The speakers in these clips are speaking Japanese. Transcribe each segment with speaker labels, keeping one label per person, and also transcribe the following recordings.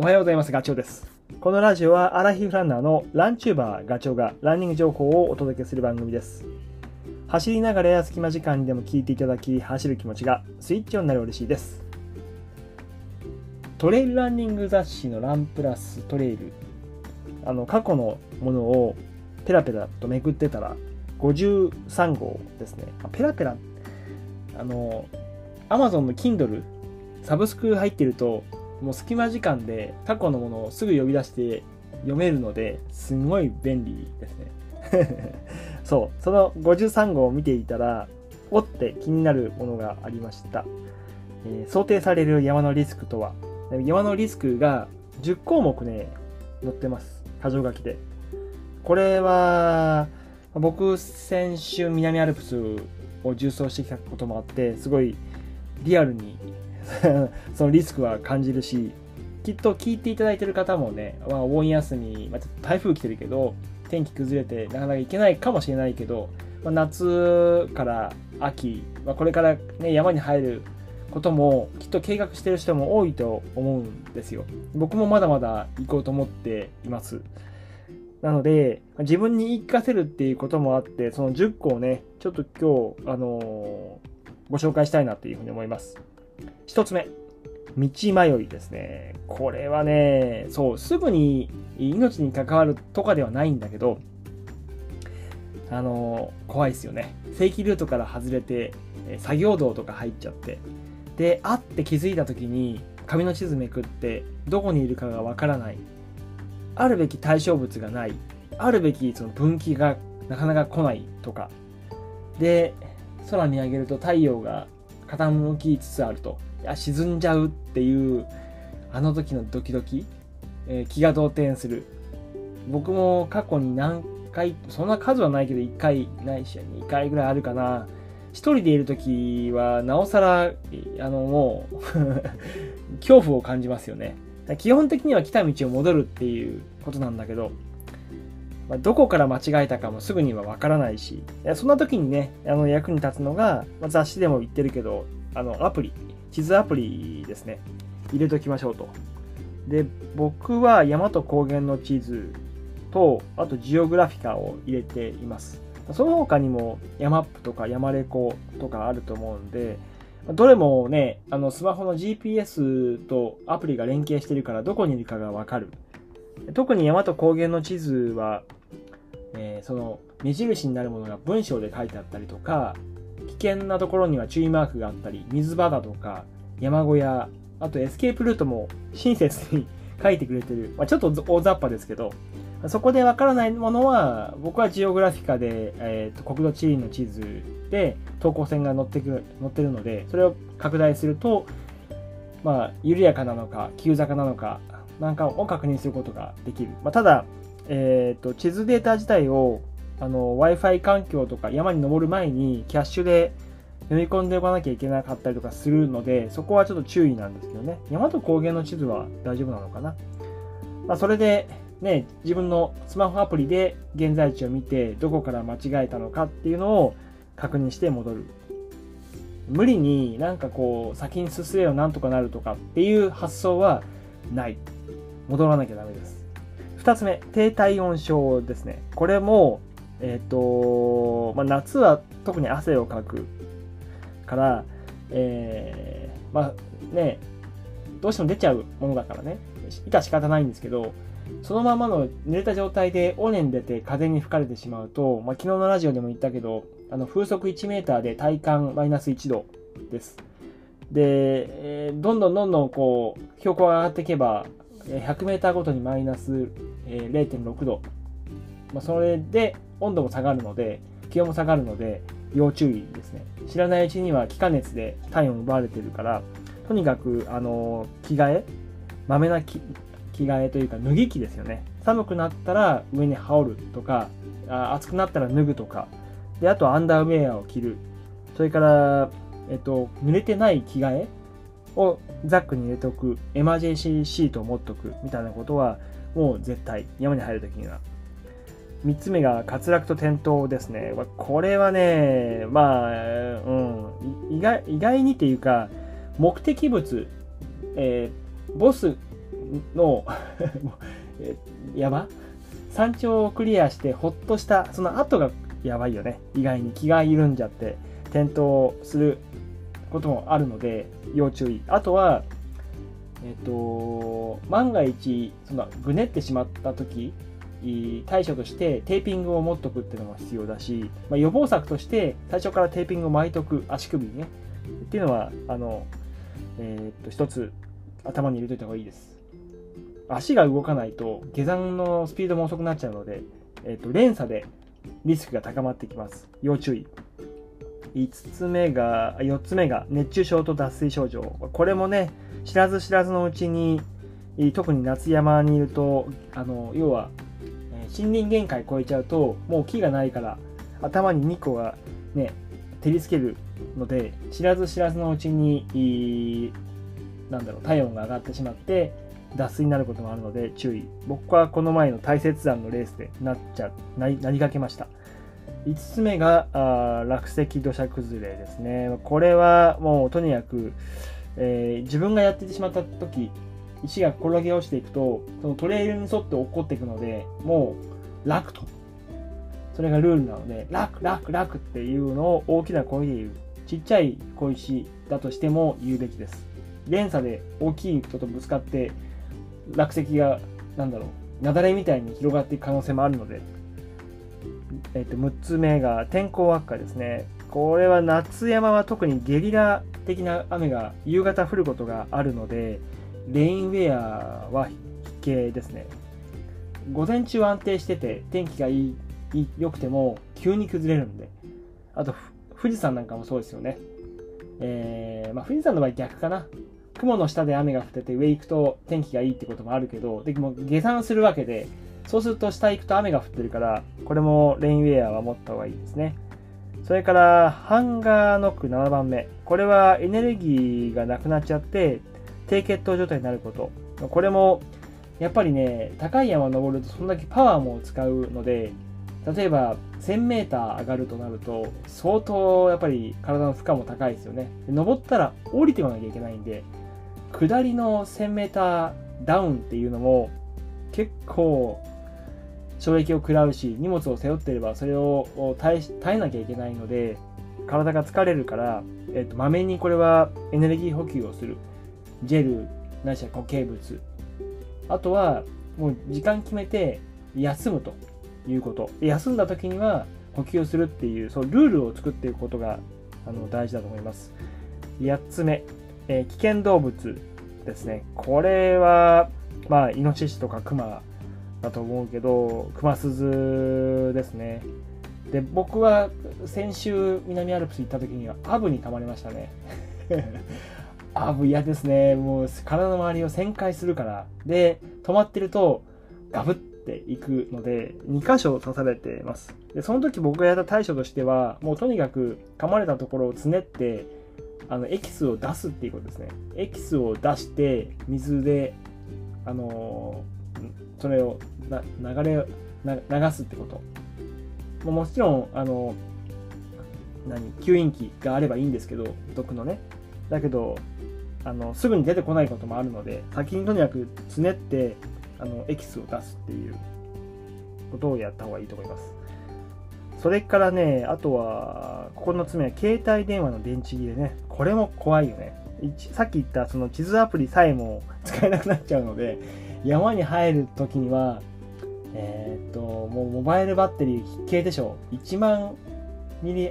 Speaker 1: おはようございます。ガチョウです。このラジオはアラヒフランナーのランチューバーガチョウがランニング情報をお届けする番組です。走りながらや隙間時間にでも聞いていただき、走る気持ちがスイッチオンになる嬉しいです。トレイルランニング雑誌のランプラストレイル、あの過去のものをペラペラとめくってたら53号ですね。ペラペラ、あの、Amazon の Kindle、サブスク入ってるともう隙間時間で過去のものをすぐ呼び出して読めるのですごい便利ですね。そう、その53号を見ていたら、おって気になるものがありました。えー、想定される山のリスクとは、山のリスクが10項目ね、載ってます。箇条書きで。これは、僕、先週南アルプスを重走してきたこともあって、すごいリアルに そのリスクは感じるし、きっと聞いていただいてる方もね、まあ、お盆休み、まあ、台風来てるけど、天気崩れてなかなか行けないかもしれないけど、まあ、夏から秋、まあ、これから、ね、山に入ることもきっと計画してる人も多いと思うんですよ。僕もまだまだ行こうと思っています。なので、自分に言い聞かせるっていうこともあって、その10個をね、ちょっと今日、あのー、ご紹介したいなというふうに思います。一つ目。道迷いですね。これはね、そう、すぐに命に関わるとかではないんだけど、あの、怖いですよね。正規ルートから外れて、作業道とか入っちゃって、で、あって気づいた時に、紙の地図めくって、どこにいるかがわからない。あるべき対象物がない。あるべきその分岐がなかなか来ないとか。で、空見上げると太陽が傾きつつあると。いや、沈んじゃうっていう、あの時のドキドキ、えー、気が動転する。僕も過去に何回、そんな数はないけど、1回ないし、2回ぐらいあるかな。一人でいる時は、なおさら、あの、もう 恐怖を感じますよね。基本的には来た道を戻るっていうことなんだけど、まあ、どこから間違えたかもすぐにはわからないし、そんな時にね、あの役に立つのが、まあ、雑誌でも言ってるけど、あのアプリ、地図アプリですね、入れときましょうと。で、僕は山と高原の地図と、あとジオグラフィカを入れています。その他にも山ップとか山レコとかあると思うんで、どれもね、あのスマホの GPS とアプリが連携してるからどこにいるかがわかる。特に山と高原の地図はえー、その目印になるものが文章で書いてあったりとか危険なところには注意マークがあったり水場だとか山小屋あとエスケープルートも親切に書いてくれてる、まあ、ちょっと大雑把ですけどそこでわからないものは僕はジオグラフィカで、えーと、国土地理の地図で等高線が載ってく載ってるのでそれを拡大するとまあ緩やかなのか急坂なのかなんかを確認することができる、まあ、ただえーと、地図データ自体を Wi-Fi 環境とか山に登る前にキャッシュで読み込んでおかなきゃいけなかったりとかするので、そこはちょっと注意なんですけどね。山と高原の地図は大丈夫なのかな。まあ、それで、ね、自分のスマホアプリで現在地を見て、どこから間違えたのかっていうのを確認して戻る。無理になんかこう、先に進めばなんとかなるとかっていう発想はない。戻らなきゃダメです。2つ目、低体温症ですね。これも、えっ、ー、と、まあ、夏は特に汗をかくから、えー、まあね、どうしても出ちゃうものだからね、いた仕方ないんですけど、そのままの濡れた状態で尾根に出て風に吹かれてしまうと、まあ、昨日のラジオでも言ったけど、あの風速1メーターで体感マイナス1度です。で、えー、どんどんどんどんこう、標高が上がっていけば、100メーターごとにマイナスえ0.6度。まあ、それで温度も下がるので、気温も下がるので、要注意ですね。知らないうちには気化熱で体温を奪われてるから、とにかく、あの、着替え、まめな着替えというか脱ぎ着ですよね。寒くなったら上に羽織るとか、あ暑くなったら脱ぐとか、で、あとアンダーウェアを着る。それから、えっと、濡れてない着替えをザックに入れておく、エマージェンシーシートを持っておくみたいなことは、もう絶対、山に入るときには。3つ目が滑落と転倒ですね。これはね、まあ、うん、意外意外にっていうか、目的物、えー、ボスの 山山頂をクリアしてほっとしたその後がやばいよね意外に気が緩んじゃって転倒することもあるので要注意あとはえっ、と万が一そのぐねってしまった時対処としてテーピングを持っとくっていうのも必要だし、まあ、予防策として最初からテーピングを巻いとく足首にねっていうのはあの、えー、っと一つ頭に入れといた方がいいです。足が動かないと下山のスピードも遅くなっちゃうので、えー、っと連鎖でリスクが高まってきます。要注意。5つ目が4つ目が熱中症と脱水症状。これもね知らず知らずのうちに特に夏山にいるとあの要は森林限界超えちゃうともう木がないから頭に日光がね照りつけるので知らず知らずのうちになんだろう体温が上がってしまって脱水になることもあるので注意。僕はこの前の大雪山のレースでなっちゃなりかけました。5つ目があ落石土砂崩れですね。これはもうとにかく、えー、自分がやってしまった時石が転げ落ちていくとそのトレイルに沿って落っこっていくのでもう楽と。それがルールなので楽楽楽っていうのを大きな声で言う。ちっちゃい小石だとしても言うべきです。連鎖で大きい人とぶつかって落石がなんだろう雪崩みたいに広がっていく可能性もあるので、えっと6つ目が天候悪化ですね。これは夏山は特にゲリラ的な雨が夕方降ることがあるのでレインウェアは必見ですね。午前中安定してて天気がいい良くても急に崩れるんで。あと、富士山なんかもそうですよね。えー、まあ、富士山の場合逆かな。雲の下で雨が降ってて上行くと天気がいいってこともあるけど、でも下山するわけで、そうすると下行くと雨が降ってるから、これもレインウェアは持った方がいいですね。それから、ハンガーノック7番目。これはエネルギーがなくなっちゃって、低血糖状態になること。これも、やっぱりね、高い山登るとそんだけパワーも使うので、例えば 1000m 上がるとなると、相当やっぱり体の負荷も高いですよね。登ったら降りてこなきゃいけないんで、下りの 1000m ダウンっていうのも結構衝撃を食らうし、荷物を背負ってればそれを耐えなきゃいけないので、体が疲れるから、えっと、まめにこれはエネルギー補給をする。ジェルないしは固形物。あとはもう時間決めて休むということ。休んだ時には補給をするっていうそうルールを作っていくことがあの大事だと思います。8つ目、えー、危険動物ですね。これはまあイノシシとかクマだと思うけどクマスズですね。で僕は先週南アルプス行った時にはアブに噛まれましたねあ、もう嫌ですね。もう体の周りを旋回するから。で、止まってるとガブっていくので、2箇所刺されてます。で、その時僕がやった対処としては、もうとにかく噛まれたところをつねって、あの、エキスを出すっていうことですね。エキスを出して、水で、あのー、それをな流れな、流すってこと。もちろん、あの何、吸引器があればいいんですけど、毒のね。だけど、あのすぐに出てこないこともあるので先にとにかくつねってあのエキスを出すっていうことをやった方がいいと思います。それからねあとは9つ目は携帯電話の電池切れね。これも怖いよね。さっき言ったその地図アプリさえも使えなくなっちゃうので山に入る時にはえー、っともうモバイルバッテリー必携でしょ1万ミリ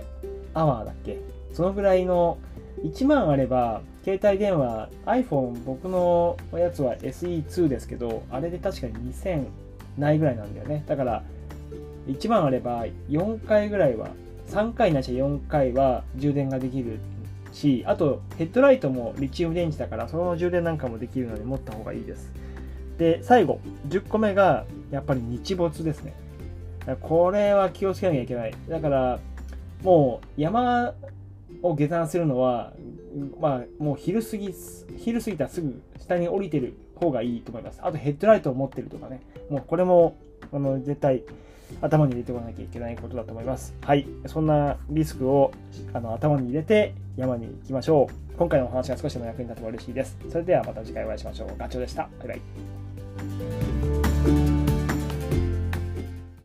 Speaker 1: アワーだっけ？そのぐらいの1万あれば携帯電話 iPhone 僕のやつは SE2 ですけどあれで確かに2000ないぐらいなんだよね。だから1万あれば4回ぐらいは3回なし4回は充電ができるしあとヘッドライトもリチウム電池だからその充電なんかもできるので持った方がいいです。で最後10個目がやっぱり日没ですねこれは気をつけなきゃいけないだからもう山を下山するのは、まあ、もう昼過ぎ、昼過ぎたらすぐ下に降りてる方がいいと思います。あとヘッドライトを持ってるとかね。もうこれも、あの、絶対頭に入れておかなきゃいけないことだと思います。はい。そんなリスクをあの頭に入れて山に行きましょう。今回のお話が少しでも役に立てば嬉しいです。それではまた次回お会いしましょう。ガチョウでした。バイバイ。Música